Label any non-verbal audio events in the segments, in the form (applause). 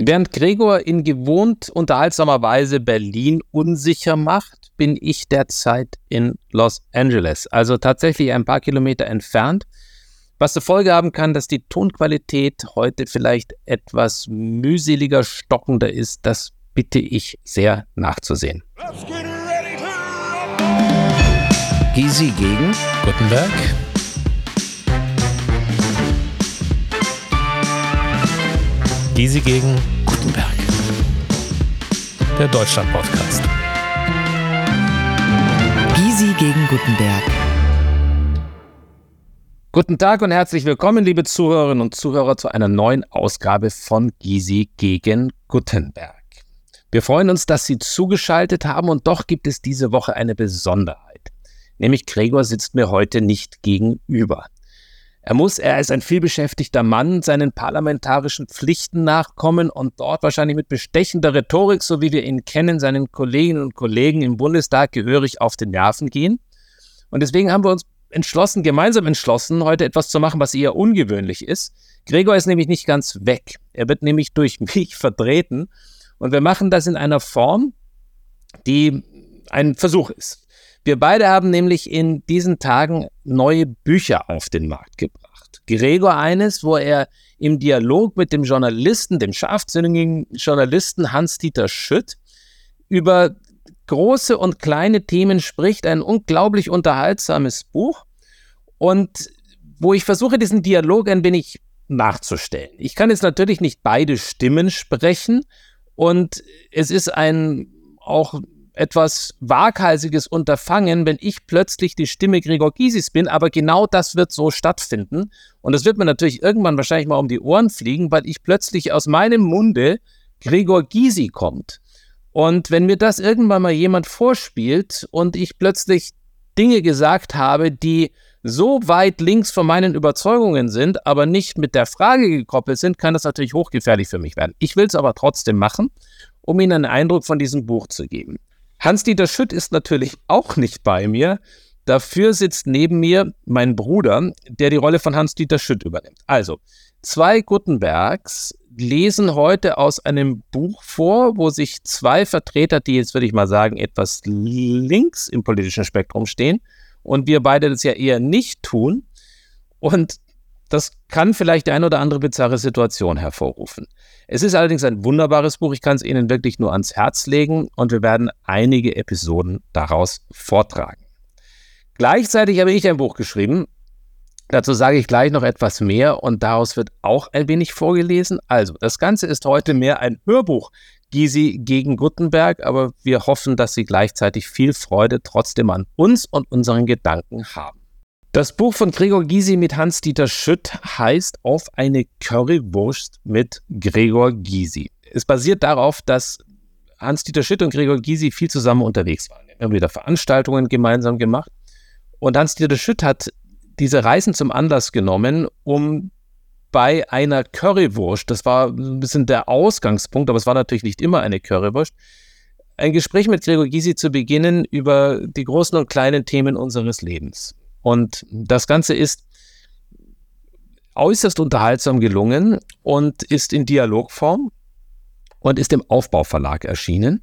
Während Gregor in gewohnt unterhaltsamer Weise Berlin unsicher macht, bin ich derzeit in Los Angeles, also tatsächlich ein paar Kilometer entfernt, was zur Folge haben kann, dass die Tonqualität heute vielleicht etwas mühseliger, stockender ist. Das bitte ich sehr nachzusehen. Gysi gegen Gutenberg. Gysi gegen Gutenberg. Der Deutschland-Podcast. Gysi gegen Gutenberg. Guten Tag und herzlich willkommen, liebe Zuhörerinnen und Zuhörer, zu einer neuen Ausgabe von Gysi gegen Gutenberg. Wir freuen uns, dass Sie zugeschaltet haben und doch gibt es diese Woche eine Besonderheit. Nämlich Gregor sitzt mir heute nicht gegenüber. Er muss, er ist ein vielbeschäftigter Mann, seinen parlamentarischen Pflichten nachkommen und dort wahrscheinlich mit bestechender Rhetorik, so wie wir ihn kennen, seinen Kolleginnen und Kollegen im Bundestag gehörig auf den Nerven gehen. Und deswegen haben wir uns entschlossen, gemeinsam entschlossen, heute etwas zu machen, was eher ungewöhnlich ist. Gregor ist nämlich nicht ganz weg. Er wird nämlich durch (laughs) mich vertreten. Und wir machen das in einer Form, die ein Versuch ist. Wir beide haben nämlich in diesen Tagen neue Bücher auf den Markt gebracht. Gregor eines, wo er im Dialog mit dem Journalisten, dem scharfsinnigen Journalisten Hans-Dieter Schütt, über große und kleine Themen spricht. Ein unglaublich unterhaltsames Buch. Und wo ich versuche, diesen Dialog ein wenig nachzustellen. Ich kann jetzt natürlich nicht beide Stimmen sprechen. Und es ist ein auch etwas waghalsiges Unterfangen, wenn ich plötzlich die Stimme Gregor Gysis bin, aber genau das wird so stattfinden. Und es wird mir natürlich irgendwann wahrscheinlich mal um die Ohren fliegen, weil ich plötzlich aus meinem Munde Gregor Gysi kommt. Und wenn mir das irgendwann mal jemand vorspielt und ich plötzlich Dinge gesagt habe, die so weit links von meinen Überzeugungen sind, aber nicht mit der Frage gekoppelt sind, kann das natürlich hochgefährlich für mich werden. Ich will es aber trotzdem machen, um Ihnen einen Eindruck von diesem Buch zu geben. Hans-Dieter Schütt ist natürlich auch nicht bei mir. Dafür sitzt neben mir mein Bruder, der die Rolle von Hans-Dieter Schütt übernimmt. Also, zwei Gutenbergs lesen heute aus einem Buch vor, wo sich zwei Vertreter, die jetzt würde ich mal sagen, etwas links im politischen Spektrum stehen, und wir beide das ja eher nicht tun. Und das kann vielleicht die eine oder andere bizarre Situation hervorrufen. Es ist allerdings ein wunderbares Buch. Ich kann es Ihnen wirklich nur ans Herz legen und wir werden einige Episoden daraus vortragen. Gleichzeitig habe ich ein Buch geschrieben. Dazu sage ich gleich noch etwas mehr und daraus wird auch ein wenig vorgelesen. Also, das Ganze ist heute mehr ein Hörbuch. Gysi gegen Gutenberg, aber wir hoffen, dass Sie gleichzeitig viel Freude trotzdem an uns und unseren Gedanken haben. Das Buch von Gregor Gysi mit Hans-Dieter Schütt heißt Auf eine Currywurst mit Gregor Gysi. Es basiert darauf, dass Hans-Dieter Schütt und Gregor Gysi viel zusammen unterwegs waren. Wir haben wieder Veranstaltungen gemeinsam gemacht. Und Hans-Dieter Schütt hat diese Reisen zum Anlass genommen, um bei einer Currywurst, das war ein bisschen der Ausgangspunkt, aber es war natürlich nicht immer eine Currywurst, ein Gespräch mit Gregor Gysi zu beginnen über die großen und kleinen Themen unseres Lebens. Und das Ganze ist äußerst unterhaltsam gelungen und ist in Dialogform und ist im Aufbauverlag erschienen.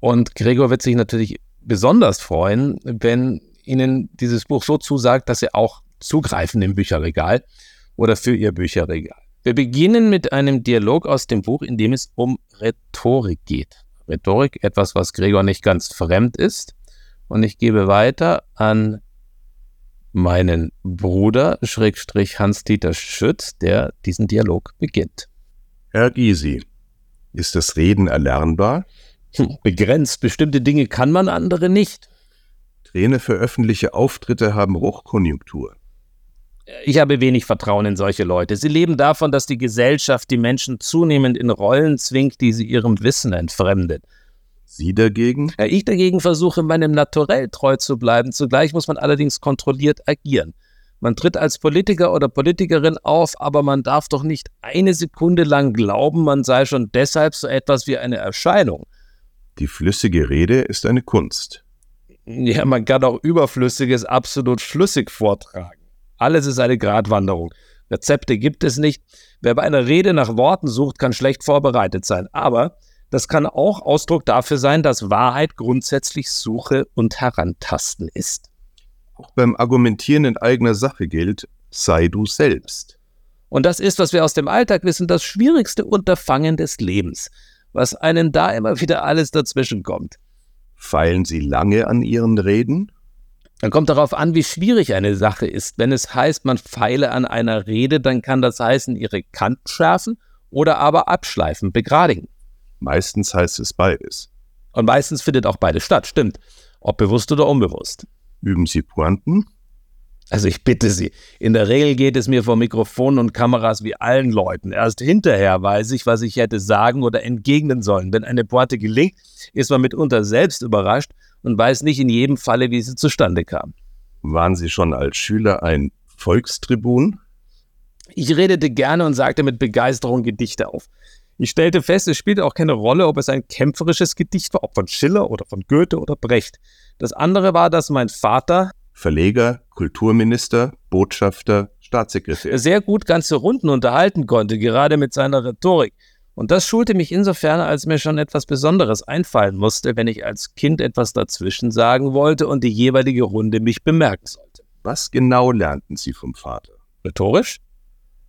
Und Gregor wird sich natürlich besonders freuen, wenn Ihnen dieses Buch so zusagt, dass Sie auch zugreifen im Bücherregal oder für Ihr Bücherregal. Wir beginnen mit einem Dialog aus dem Buch, in dem es um Rhetorik geht. Rhetorik, etwas, was Gregor nicht ganz fremd ist. Und ich gebe weiter an meinen Bruder, Schrägstrich Hans-Dieter Schütz, der diesen Dialog beginnt. Herr Gysi, ist das Reden erlernbar? Hm, begrenzt. Bestimmte Dinge kann man, andere nicht. Träne für öffentliche Auftritte haben Hochkonjunktur. Ich habe wenig Vertrauen in solche Leute. Sie leben davon, dass die Gesellschaft die Menschen zunehmend in Rollen zwingt, die sie ihrem Wissen entfremdet. Sie dagegen? Ja, ich dagegen versuche, meinem Naturell treu zu bleiben. Zugleich muss man allerdings kontrolliert agieren. Man tritt als Politiker oder Politikerin auf, aber man darf doch nicht eine Sekunde lang glauben, man sei schon deshalb so etwas wie eine Erscheinung. Die flüssige Rede ist eine Kunst. Ja, man kann auch Überflüssiges absolut flüssig vortragen. Alles ist eine Gratwanderung. Rezepte gibt es nicht. Wer bei einer Rede nach Worten sucht, kann schlecht vorbereitet sein. Aber das kann auch Ausdruck dafür sein, dass Wahrheit grundsätzlich Suche und Herantasten ist. Auch beim Argumentieren in eigener Sache gilt, sei du selbst. Und das ist, was wir aus dem Alltag wissen, das schwierigste Unterfangen des Lebens, was einen da immer wieder alles dazwischen kommt. Feilen Sie lange an Ihren Reden? Dann kommt darauf an, wie schwierig eine Sache ist. Wenn es heißt, man feile an einer Rede, dann kann das heißen, ihre Kanten schärfen oder aber abschleifen, begradigen. Meistens heißt es beides. Und meistens findet auch beides statt, stimmt. Ob bewusst oder unbewusst. Üben Sie Pointen? Also ich bitte Sie, in der Regel geht es mir vor Mikrofonen und Kameras wie allen Leuten. Erst hinterher weiß ich, was ich hätte sagen oder entgegnen sollen. Wenn eine Pointe gelingt, ist man mitunter selbst überrascht und weiß nicht in jedem Falle, wie sie zustande kam. Waren Sie schon als Schüler ein Volkstribun? Ich redete gerne und sagte mit Begeisterung Gedichte auf. Ich stellte fest, es spielte auch keine Rolle, ob es ein kämpferisches Gedicht war, ob von Schiller oder von Goethe oder Brecht. Das andere war, dass mein Vater, Verleger, Kulturminister, Botschafter, Staatssekretär. sehr gut ganze Runden unterhalten konnte, gerade mit seiner Rhetorik. Und das schulte mich insofern, als mir schon etwas Besonderes einfallen musste, wenn ich als Kind etwas dazwischen sagen wollte und die jeweilige Runde mich bemerken sollte. Was genau lernten Sie vom Vater? Rhetorisch?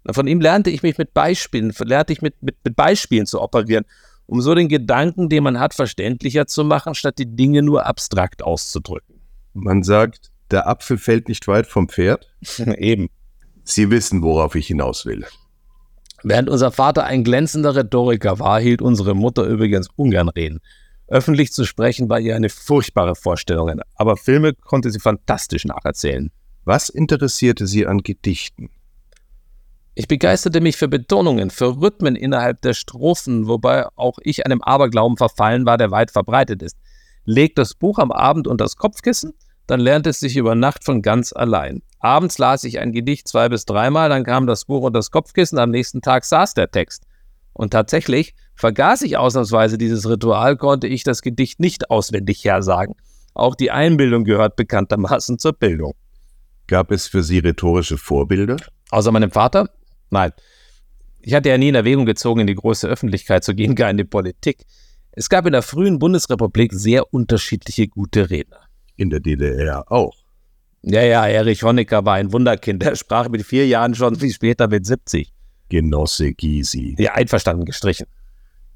Von ihm lernte ich mich mit Beispielen, lernte ich mit, mit, mit Beispielen zu operieren, um so den Gedanken, den man hat, verständlicher zu machen, statt die Dinge nur abstrakt auszudrücken. Man sagt, der Apfel fällt nicht weit vom Pferd. (laughs) Eben. Sie wissen, worauf ich hinaus will. Während unser Vater ein glänzender Rhetoriker war, hielt unsere Mutter übrigens ungern Reden. Öffentlich zu sprechen war ihr eine furchtbare Vorstellung, aber Filme konnte sie fantastisch nacherzählen. Was interessierte Sie an Gedichten? Ich begeisterte mich für Betonungen, für Rhythmen innerhalb der Strophen, wobei auch ich einem Aberglauben verfallen war, der weit verbreitet ist. Legt das Buch am Abend unter das Kopfkissen, dann lernt es sich über Nacht von ganz allein. Abends las ich ein Gedicht zwei bis dreimal, dann kam das Buch unter das Kopfkissen, am nächsten Tag saß der Text. Und tatsächlich vergaß ich ausnahmsweise dieses Ritual, konnte ich das Gedicht nicht auswendig hersagen. Auch die Einbildung gehört bekanntermaßen zur Bildung. Gab es für Sie rhetorische Vorbilder? Außer meinem Vater? Nein. Ich hatte ja nie in Erwägung gezogen, in die große Öffentlichkeit zu gehen, (laughs) gar in die Politik. Es gab in der frühen Bundesrepublik sehr unterschiedliche gute Redner. In der DDR auch. Ja, ja, Erich Honecker war ein Wunderkind. Er sprach mit vier Jahren schon, wie später mit 70. Genosse Gysi. Ja, einverstanden gestrichen.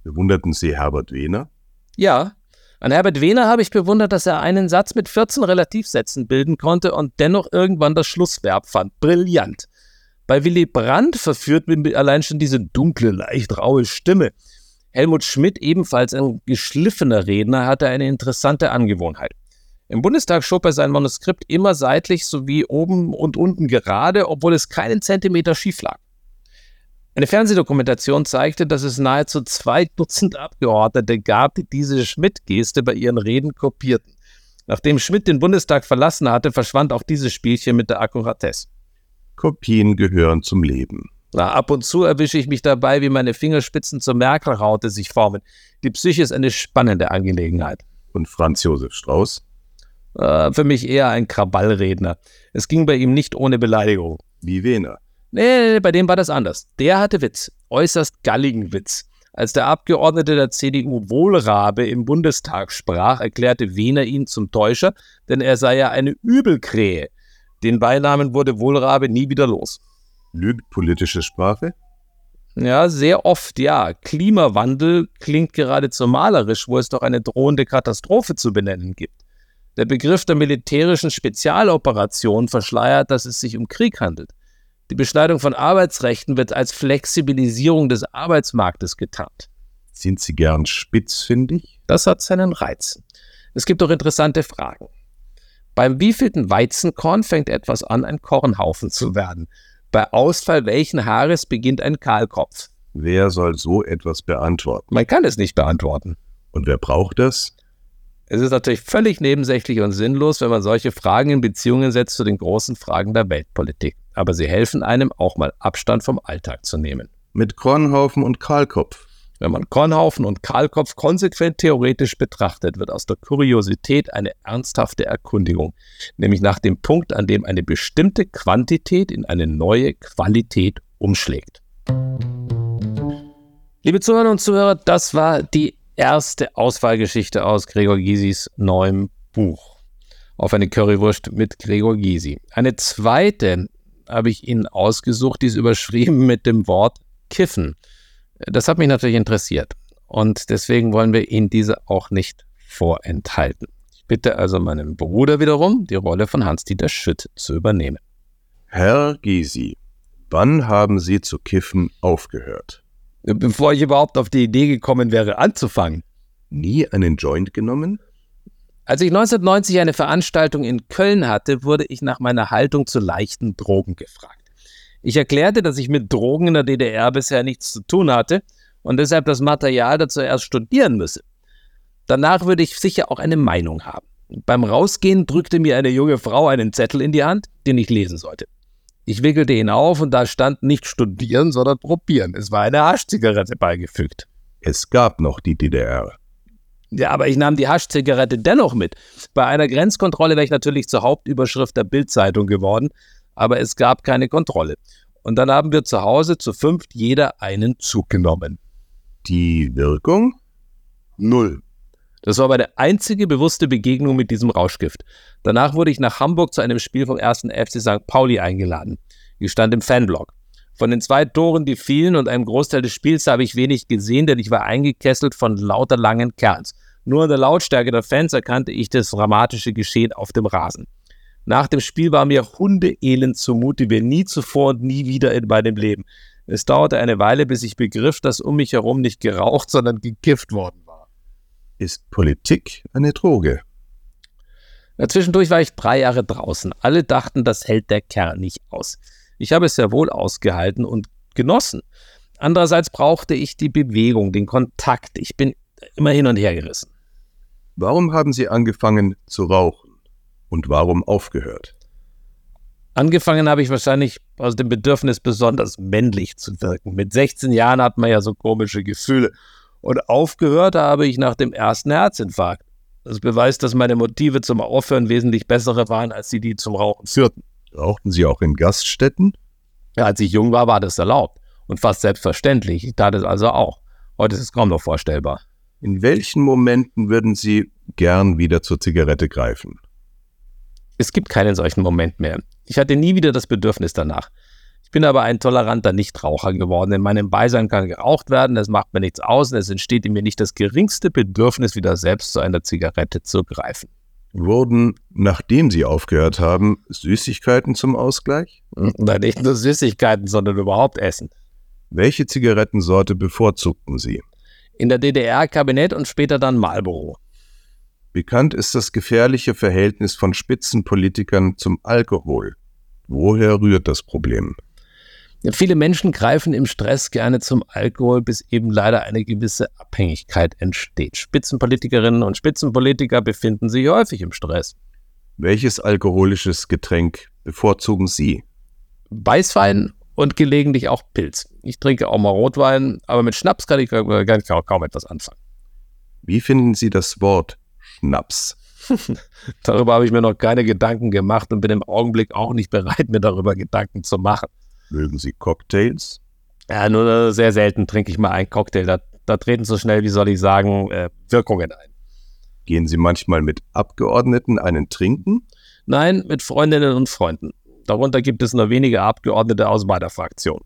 Bewunderten Sie Herbert Wehner? Ja, an Herbert Wehner habe ich bewundert, dass er einen Satz mit 14 Relativsätzen bilden konnte und dennoch irgendwann das Schlussverb fand. Brillant. Bei Willy Brandt verführt mich allein schon diese dunkle, leicht raue Stimme. Helmut Schmidt, ebenfalls ein geschliffener Redner, hatte eine interessante Angewohnheit. Im Bundestag schob er sein Manuskript immer seitlich sowie oben und unten gerade, obwohl es keinen Zentimeter schief lag. Eine Fernsehdokumentation zeigte, dass es nahezu zwei Dutzend Abgeordnete gab, die diese Schmidt-Geste bei ihren Reden kopierten. Nachdem Schmidt den Bundestag verlassen hatte, verschwand auch dieses Spielchen mit der Akkuratesse. Kopien gehören zum Leben. Na, ab und zu erwische ich mich dabei, wie meine Fingerspitzen zur Merkel-Raute sich formen. Die Psyche ist eine spannende Angelegenheit. Und Franz Josef Strauß? Äh, für mich eher ein Krawallredner. Es ging bei ihm nicht ohne Beleidigung. Wie Wehner. Nee, bei dem war das anders. Der hatte Witz, äußerst galligen Witz. Als der Abgeordnete der CDU Wohlrabe im Bundestag sprach, erklärte Wehner ihn zum Täuscher, denn er sei ja eine Übelkrähe. Den Beinamen wurde Wohlrabe nie wieder los. Lügt politische Sprache? Ja, sehr oft, ja. Klimawandel klingt geradezu malerisch, wo es doch eine drohende Katastrophe zu benennen gibt. Der Begriff der militärischen Spezialoperation verschleiert, dass es sich um Krieg handelt. Die Beschneidung von Arbeitsrechten wird als Flexibilisierung des Arbeitsmarktes getarnt. Sind Sie gern spitzfindig? Das hat seinen Reiz. Es gibt auch interessante Fragen. Beim wievielten Weizenkorn fängt etwas an, ein Kornhaufen zu werden? Bei Ausfall welchen Haares beginnt ein Kahlkopf? Wer soll so etwas beantworten? Man kann es nicht beantworten. Und wer braucht das? Es ist natürlich völlig nebensächlich und sinnlos, wenn man solche Fragen in Beziehungen setzt zu den großen Fragen der Weltpolitik. Aber sie helfen einem, auch mal Abstand vom Alltag zu nehmen. Mit Kornhaufen und Kahlkopf. Wenn man Kornhaufen und Kahlkopf konsequent theoretisch betrachtet, wird aus der Kuriosität eine ernsthafte Erkundigung, nämlich nach dem Punkt, an dem eine bestimmte Quantität in eine neue Qualität umschlägt. Liebe Zuhörerinnen und Zuhörer, das war die erste Auswahlgeschichte aus Gregor Gysis neuem Buch auf eine Currywurst mit Gregor Gysi. Eine zweite habe ich Ihnen ausgesucht, die ist überschrieben mit dem Wort Kiffen. Das hat mich natürlich interessiert und deswegen wollen wir Ihnen diese auch nicht vorenthalten. Ich bitte also meinen Bruder wiederum, die Rolle von Hans-Dieter Schütt zu übernehmen. Herr Gysi, wann haben Sie zu kiffen aufgehört? Bevor ich überhaupt auf die Idee gekommen wäre, anzufangen. Nie einen Joint genommen? Als ich 1990 eine Veranstaltung in Köln hatte, wurde ich nach meiner Haltung zu leichten Drogen gefragt. Ich erklärte, dass ich mit Drogen in der DDR bisher nichts zu tun hatte und deshalb das Material dazu erst studieren müsse. Danach würde ich sicher auch eine Meinung haben. Beim Rausgehen drückte mir eine junge Frau einen Zettel in die Hand, den ich lesen sollte. Ich wickelte ihn auf und da stand nicht studieren, sondern probieren. Es war eine Haschzigarette beigefügt. Es gab noch die DDR. Ja, aber ich nahm die Haschzigarette dennoch mit. Bei einer Grenzkontrolle wäre ich natürlich zur Hauptüberschrift der Bildzeitung geworden, aber es gab keine Kontrolle. Und dann haben wir zu Hause zu fünft jeder einen Zug genommen. Die Wirkung? Null. Das war meine einzige bewusste Begegnung mit diesem Rauschgift. Danach wurde ich nach Hamburg zu einem Spiel vom 1. FC St. Pauli eingeladen. Ich stand im Fanblock. Von den zwei Toren, die fielen und einem Großteil des Spiels habe ich wenig gesehen, denn ich war eingekesselt von lauter langen Kerns. Nur in der Lautstärke der Fans erkannte ich das dramatische Geschehen auf dem Rasen. Nach dem Spiel war mir hundeelend zumute wie nie zuvor und nie wieder in meinem Leben. Es dauerte eine Weile, bis ich begriff, dass um mich herum nicht geraucht, sondern gekifft worden war. Ist Politik eine Droge? Ja, zwischendurch war ich drei Jahre draußen. Alle dachten, das hält der Kerl nicht aus. Ich habe es sehr wohl ausgehalten und genossen. Andererseits brauchte ich die Bewegung, den Kontakt. Ich bin immer hin und her gerissen. Warum haben Sie angefangen zu rauchen und warum aufgehört? Angefangen habe ich wahrscheinlich aus dem Bedürfnis, besonders männlich zu wirken. Mit 16 Jahren hat man ja so komische Gefühle. Und aufgehört habe ich nach dem ersten Herzinfarkt. Das beweist, dass meine Motive zum Aufhören wesentlich bessere waren, als die, die zum Rauchen führten. Rauchten Sie auch in Gaststätten? Ja, als ich jung war, war das erlaubt. Und fast selbstverständlich. Ich tat es also auch. Heute ist es kaum noch vorstellbar. In welchen Momenten würden Sie gern wieder zur Zigarette greifen? Es gibt keinen solchen Moment mehr. Ich hatte nie wieder das Bedürfnis danach. Ich bin aber ein toleranter Nichtraucher geworden. In meinem Beisein kann geraucht werden, es macht mir nichts aus und es entsteht in mir nicht das geringste Bedürfnis, wieder selbst zu einer Zigarette zu greifen. Wurden, nachdem Sie aufgehört haben, Süßigkeiten zum Ausgleich? Nein, nicht nur Süßigkeiten, sondern überhaupt Essen. Welche Zigarettensorte bevorzugten Sie? In der DDR Kabinett und später dann Marlboro. Bekannt ist das gefährliche Verhältnis von Spitzenpolitikern zum Alkohol. Woher rührt das Problem? Ja, viele Menschen greifen im Stress gerne zum Alkohol, bis eben leider eine gewisse Abhängigkeit entsteht. Spitzenpolitikerinnen und Spitzenpolitiker befinden sich häufig im Stress. Welches alkoholisches Getränk bevorzugen Sie? Weißwein und gelegentlich auch Pilz. Ich trinke auch mal Rotwein, aber mit Schnaps kann ich kaum etwas anfangen. Wie finden Sie das Wort Schnaps? (laughs) darüber habe ich mir noch keine Gedanken gemacht und bin im Augenblick auch nicht bereit, mir darüber Gedanken zu machen. Mögen Sie Cocktails? Ja, nur sehr selten trinke ich mal einen Cocktail. Da, da treten so schnell, wie soll ich sagen, äh, Wirkungen ein. Gehen Sie manchmal mit Abgeordneten einen trinken? Nein, mit Freundinnen und Freunden. Darunter gibt es nur wenige Abgeordnete aus meiner Fraktion.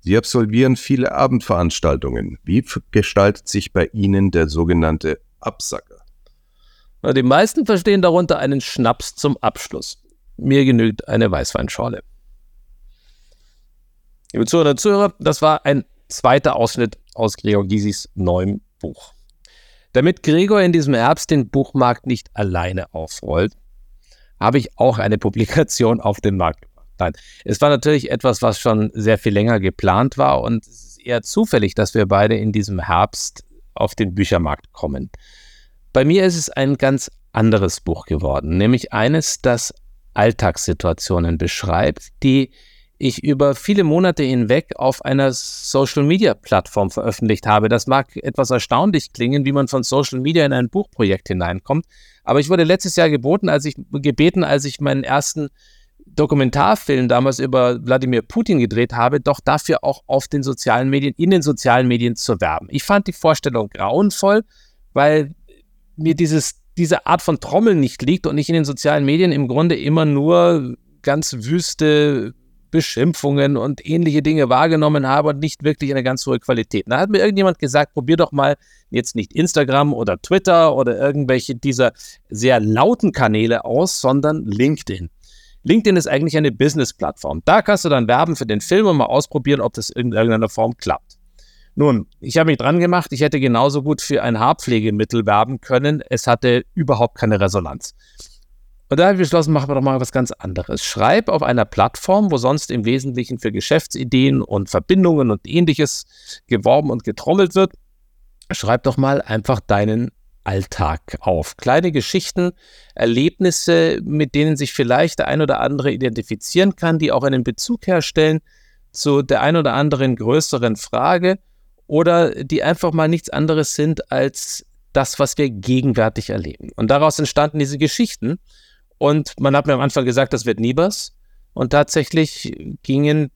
Sie absolvieren viele Abendveranstaltungen. Wie gestaltet sich bei Ihnen der sogenannte Absacker? Die meisten verstehen darunter einen Schnaps zum Abschluss. Mir genügt eine Weißweinschorle. Liebe Zuhörer und Zuhörer, das war ein zweiter Ausschnitt aus Gregor Gysis neuem Buch. Damit Gregor in diesem Herbst den Buchmarkt nicht alleine aufrollt, habe ich auch eine Publikation auf den Markt gebracht. Nein, es war natürlich etwas, was schon sehr viel länger geplant war und es ist eher zufällig, dass wir beide in diesem Herbst auf den Büchermarkt kommen. Bei mir ist es ein ganz anderes Buch geworden, nämlich eines, das Alltagssituationen beschreibt, die ich über viele Monate hinweg auf einer Social-Media-Plattform veröffentlicht habe. Das mag etwas erstaunlich klingen, wie man von Social Media in ein Buchprojekt hineinkommt. Aber ich wurde letztes Jahr geboten, als ich, gebeten, als ich meinen ersten Dokumentarfilm damals über Wladimir Putin gedreht habe, doch dafür auch auf den sozialen Medien, in den sozialen Medien zu werben. Ich fand die Vorstellung grauenvoll, weil mir dieses, diese Art von Trommeln nicht liegt und ich in den sozialen Medien im Grunde immer nur ganz wüste Beschimpfungen und ähnliche Dinge wahrgenommen habe und nicht wirklich eine ganz hohe Qualität. Da hat mir irgendjemand gesagt, probier doch mal jetzt nicht Instagram oder Twitter oder irgendwelche dieser sehr lauten Kanäle aus, sondern LinkedIn. LinkedIn ist eigentlich eine Business-Plattform. Da kannst du dann werben für den Film und mal ausprobieren, ob das in irgendeiner Form klappt. Nun, ich habe mich dran gemacht, ich hätte genauso gut für ein Haarpflegemittel werben können. Es hatte überhaupt keine Resonanz. Und da habe ich beschlossen, machen wir doch mal was ganz anderes. Schreib auf einer Plattform, wo sonst im Wesentlichen für Geschäftsideen und Verbindungen und ähnliches geworben und getrommelt wird. Schreib doch mal einfach deinen Alltag auf. Kleine Geschichten, Erlebnisse, mit denen sich vielleicht der ein oder andere identifizieren kann, die auch einen Bezug herstellen zu der ein oder anderen größeren Frage oder die einfach mal nichts anderes sind als das, was wir gegenwärtig erleben. Und daraus entstanden diese Geschichten. Und man hat mir am Anfang gesagt, das wird nie was. Und tatsächlich gingen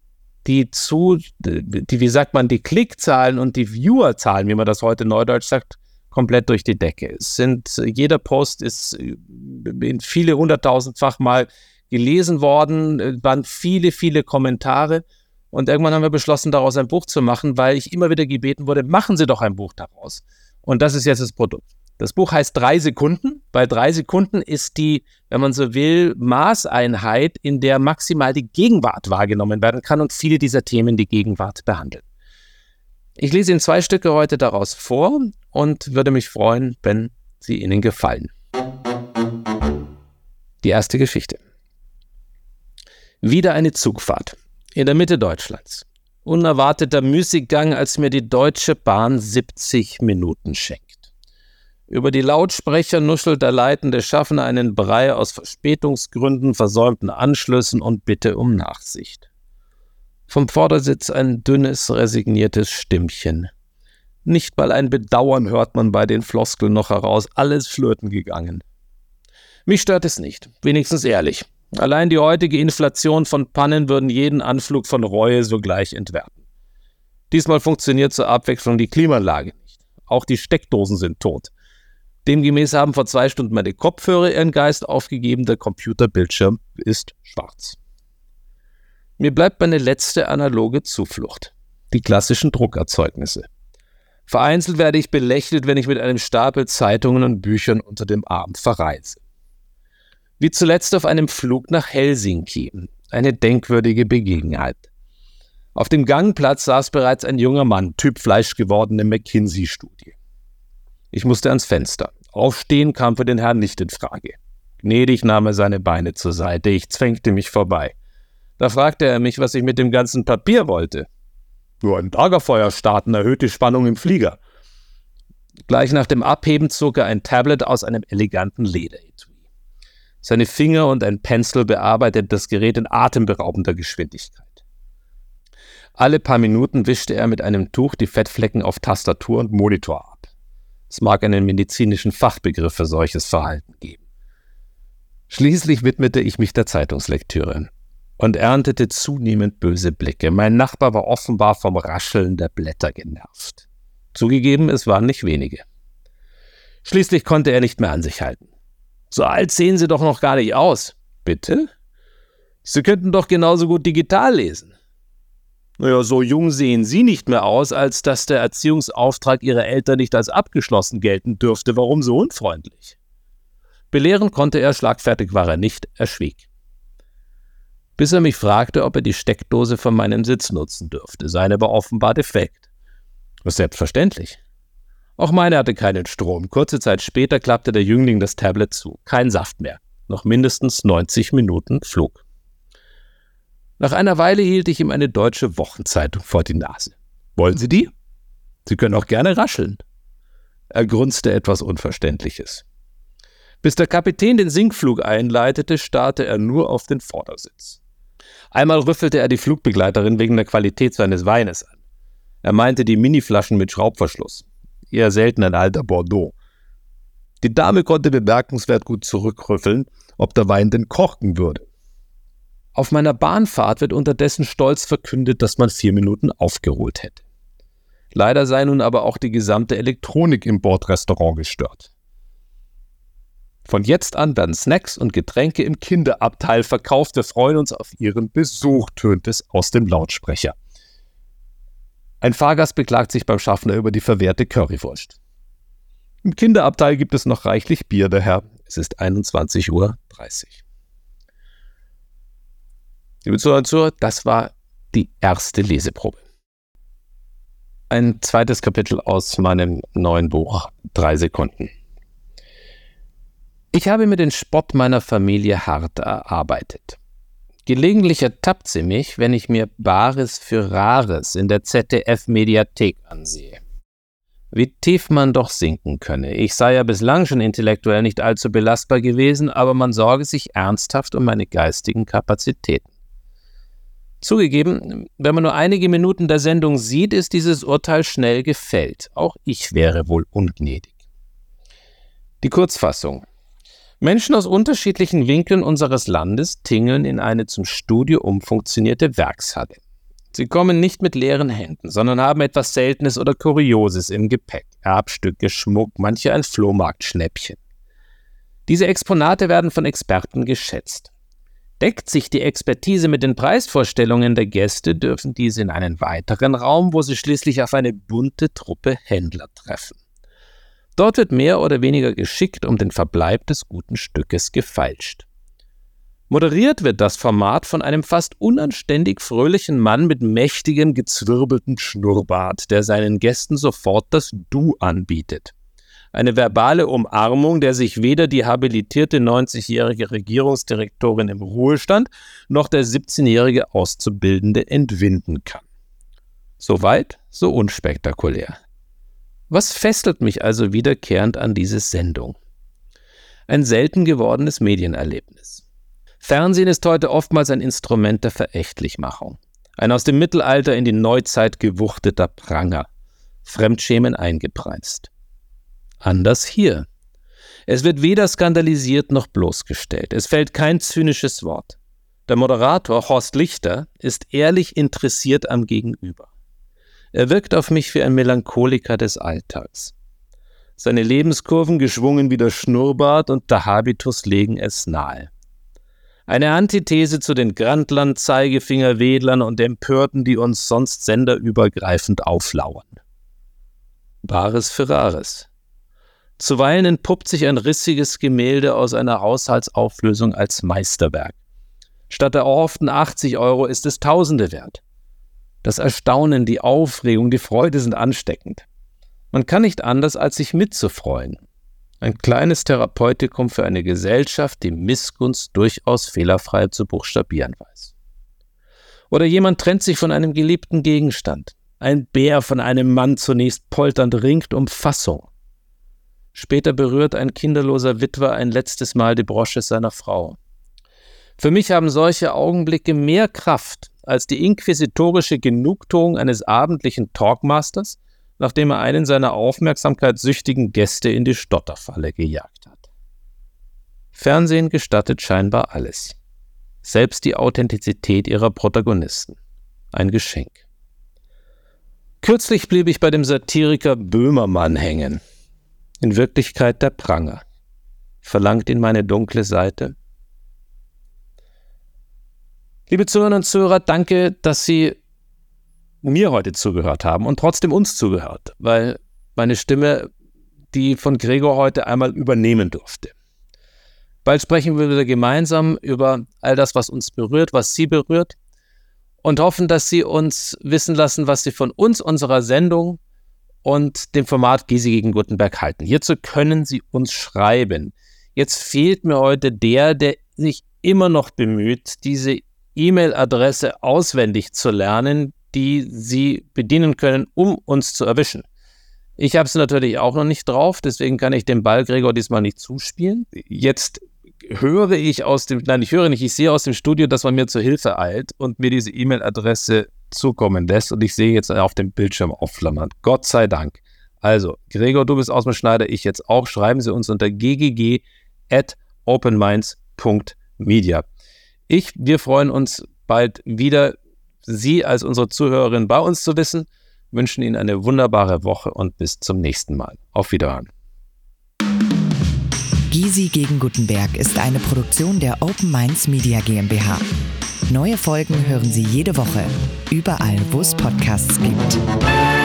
die zu, die, wie sagt man, die Klickzahlen und die Viewerzahlen, wie man das heute neudeutsch sagt, komplett durch die Decke. Es sind, jeder Post ist in viele hunderttausendfach mal gelesen worden, waren viele, viele Kommentare. Und irgendwann haben wir beschlossen, daraus ein Buch zu machen, weil ich immer wieder gebeten wurde, machen Sie doch ein Buch daraus. Und das ist jetzt das Produkt. Das Buch heißt drei Sekunden. Bei drei Sekunden ist die, wenn man so will, Maßeinheit, in der maximal die Gegenwart wahrgenommen werden kann und viele dieser Themen die Gegenwart behandeln. Ich lese Ihnen zwei Stücke heute daraus vor und würde mich freuen, wenn sie Ihnen gefallen. Die erste Geschichte. Wieder eine Zugfahrt in der Mitte Deutschlands. Unerwarteter Müßiggang, als mir die Deutsche Bahn 70 Minuten schenkt. Über die Lautsprecher nuschelt der leitende Schaffner einen Brei aus Verspätungsgründen, versäumten Anschlüssen und Bitte um Nachsicht. Vom Vordersitz ein dünnes, resigniertes Stimmchen. Nicht mal ein Bedauern hört man bei den Floskeln noch heraus, alles flöten gegangen. Mich stört es nicht, wenigstens ehrlich. Allein die heutige Inflation von Pannen würden jeden Anflug von Reue sogleich entwerten. Diesmal funktioniert zur Abwechslung die Klimaanlage nicht. Auch die Steckdosen sind tot. Demgemäß haben vor zwei Stunden meine Kopfhörer ihren Geist aufgegeben, der Computerbildschirm ist schwarz. Mir bleibt meine letzte analoge Zuflucht, die klassischen Druckerzeugnisse. Vereinzelt werde ich belächelt, wenn ich mit einem Stapel Zeitungen und Büchern unter dem Arm verreise. Wie zuletzt auf einem Flug nach Helsinki, eine denkwürdige Begebenheit. Auf dem Gangplatz saß bereits ein junger Mann, Typ Fleisch gewordene McKinsey-Studie. Ich musste ans Fenster. Aufstehen kam für den Herrn nicht in Frage. Gnädig nahm er seine Beine zur Seite. Ich zwängte mich vorbei. Da fragte er mich, was ich mit dem ganzen Papier wollte. Nur ein Lagerfeuer starten erhöht die Spannung im Flieger. Gleich nach dem Abheben zog er ein Tablet aus einem eleganten Lederetui. Seine Finger und ein Pencil bearbeiteten das Gerät in atemberaubender Geschwindigkeit. Alle paar Minuten wischte er mit einem Tuch die Fettflecken auf Tastatur und Monitor ab. Es mag einen medizinischen Fachbegriff für solches Verhalten geben. Schließlich widmete ich mich der Zeitungslektüre und erntete zunehmend böse Blicke. Mein Nachbar war offenbar vom Rascheln der Blätter genervt. Zugegeben, es waren nicht wenige. Schließlich konnte er nicht mehr an sich halten. So alt sehen Sie doch noch gar nicht aus. Bitte? Sie könnten doch genauso gut digital lesen. Naja, so jung sehen Sie nicht mehr aus, als dass der Erziehungsauftrag Ihrer Eltern nicht als abgeschlossen gelten dürfte. Warum so unfreundlich? Belehren konnte er, schlagfertig war er nicht, er schwieg. Bis er mich fragte, ob er die Steckdose von meinem Sitz nutzen dürfte. Seine war offenbar defekt. Was selbstverständlich. Auch meine hatte keinen Strom. Kurze Zeit später klappte der Jüngling das Tablet zu. Kein Saft mehr. Noch mindestens 90 Minuten Flug. Nach einer Weile hielt ich ihm eine deutsche Wochenzeitung vor die Nase. Wollen Sie die? Sie können auch gerne rascheln. Er grunzte etwas Unverständliches. Bis der Kapitän den Sinkflug einleitete, starrte er nur auf den Vordersitz. Einmal rüffelte er die Flugbegleiterin wegen der Qualität seines Weines an. Er meinte die Miniflaschen mit Schraubverschluss. Eher selten ein alter Bordeaux. Die Dame konnte bemerkenswert gut zurückrüffeln, ob der Wein denn kochen würde. Auf meiner Bahnfahrt wird unterdessen stolz verkündet, dass man vier Minuten aufgeholt hätte. Leider sei nun aber auch die gesamte Elektronik im Bordrestaurant gestört. Von jetzt an werden Snacks und Getränke im Kinderabteil verkauft. Wir freuen uns auf Ihren Besuch, tönt es aus dem Lautsprecher. Ein Fahrgast beklagt sich beim Schaffner über die verwehrte Currywurst. Im Kinderabteil gibt es noch reichlich Bier, der Herr. Es ist 21.30 Uhr. Liebe Zuhörer das war die erste Leseprobe. Ein zweites Kapitel aus meinem neuen Buch Drei Sekunden. Ich habe mir den Spott meiner Familie hart erarbeitet. Gelegentlich ertappt sie mich, wenn ich mir Bares für Rares in der ZDF-Mediathek ansehe. Wie tief man doch sinken könne. Ich sei ja bislang schon intellektuell nicht allzu belastbar gewesen, aber man sorge sich ernsthaft um meine geistigen Kapazitäten. Zugegeben, wenn man nur einige Minuten der Sendung sieht, ist dieses Urteil schnell gefällt. Auch ich wäre wohl ungnädig. Die Kurzfassung. Menschen aus unterschiedlichen Winkeln unseres Landes tingeln in eine zum Studio umfunktionierte Werkshalle. Sie kommen nicht mit leeren Händen, sondern haben etwas Seltenes oder Kurioses im Gepäck. Erbstücke, Schmuck, manche ein Flohmarktschnäppchen. Diese Exponate werden von Experten geschätzt. Deckt sich die Expertise mit den Preisvorstellungen der Gäste, dürfen diese in einen weiteren Raum, wo sie schließlich auf eine bunte Truppe Händler treffen. Dort wird mehr oder weniger geschickt um den Verbleib des guten Stückes gefeilscht. Moderiert wird das Format von einem fast unanständig fröhlichen Mann mit mächtigem, gezwirbelten Schnurrbart, der seinen Gästen sofort das Du anbietet. Eine verbale Umarmung, der sich weder die habilitierte 90-jährige Regierungsdirektorin im Ruhestand noch der 17-jährige Auszubildende entwinden kann. Soweit, so unspektakulär. Was fesselt mich also wiederkehrend an diese Sendung? Ein selten gewordenes Medienerlebnis. Fernsehen ist heute oftmals ein Instrument der Verächtlichmachung. Ein aus dem Mittelalter in die Neuzeit gewuchteter Pranger. Fremdschämen eingepreist. Anders hier. Es wird weder skandalisiert noch bloßgestellt. Es fällt kein zynisches Wort. Der Moderator Horst Lichter ist ehrlich interessiert am Gegenüber. Er wirkt auf mich wie ein Melancholiker des Alltags. Seine Lebenskurven geschwungen wie der Schnurrbart und der Habitus legen es nahe. Eine Antithese zu den Grandland, Zeigefingerwedlern und Empörten, die uns sonst senderübergreifend auflauern. Bares für Rares. Zuweilen entpuppt sich ein rissiges Gemälde aus einer Haushaltsauflösung als Meisterwerk. Statt der erhofften 80 Euro ist es Tausende wert. Das Erstaunen, die Aufregung, die Freude sind ansteckend. Man kann nicht anders, als sich mitzufreuen. Ein kleines Therapeutikum für eine Gesellschaft, die Missgunst durchaus fehlerfrei zu buchstabieren weiß. Oder jemand trennt sich von einem geliebten Gegenstand. Ein Bär von einem Mann zunächst polternd ringt um Fassung. Später berührt ein kinderloser Witwer ein letztes Mal die Brosche seiner Frau. Für mich haben solche Augenblicke mehr Kraft als die inquisitorische Genugtuung eines abendlichen Talkmasters, nachdem er einen seiner aufmerksamkeitssüchtigen Gäste in die Stotterfalle gejagt hat. Fernsehen gestattet scheinbar alles. Selbst die Authentizität ihrer Protagonisten. Ein Geschenk. Kürzlich blieb ich bei dem Satiriker Böhmermann hängen. In Wirklichkeit der Pranger. Verlangt ihn meine dunkle Seite? Liebe Zuhörerinnen und Zuhörer, danke, dass Sie mir heute zugehört haben und trotzdem uns zugehört, weil meine Stimme die von Gregor heute einmal übernehmen durfte. Bald sprechen wir wieder gemeinsam über all das, was uns berührt, was Sie berührt und hoffen, dass Sie uns wissen lassen, was Sie von uns, unserer Sendung und dem Format Gysi gegen Gutenberg halten. Hierzu können Sie uns schreiben. Jetzt fehlt mir heute der, der sich immer noch bemüht, diese E-Mail-Adresse auswendig zu lernen, die Sie bedienen können, um uns zu erwischen. Ich habe es natürlich auch noch nicht drauf, deswegen kann ich dem Ball Gregor diesmal nicht zuspielen. Jetzt höre ich aus dem, nein, ich höre nicht, ich sehe aus dem Studio, dass man mir zur Hilfe eilt und mir diese E-Mail-Adresse zukommen lässt und ich sehe jetzt auf dem Bildschirm aufflammern. Gott sei Dank. Also, Gregor, du bist aus dem Schneider, ich jetzt auch. Schreiben Sie uns unter ggg at openminds.media. Ich, wir freuen uns bald wieder, Sie als unsere Zuhörerin bei uns zu wissen, wünschen Ihnen eine wunderbare Woche und bis zum nächsten Mal. Auf Wiederhören. Gysi gegen Gutenberg ist eine Produktion der Open Minds Media GmbH. Neue Folgen hören Sie jede Woche, überall, wo es Podcasts gibt.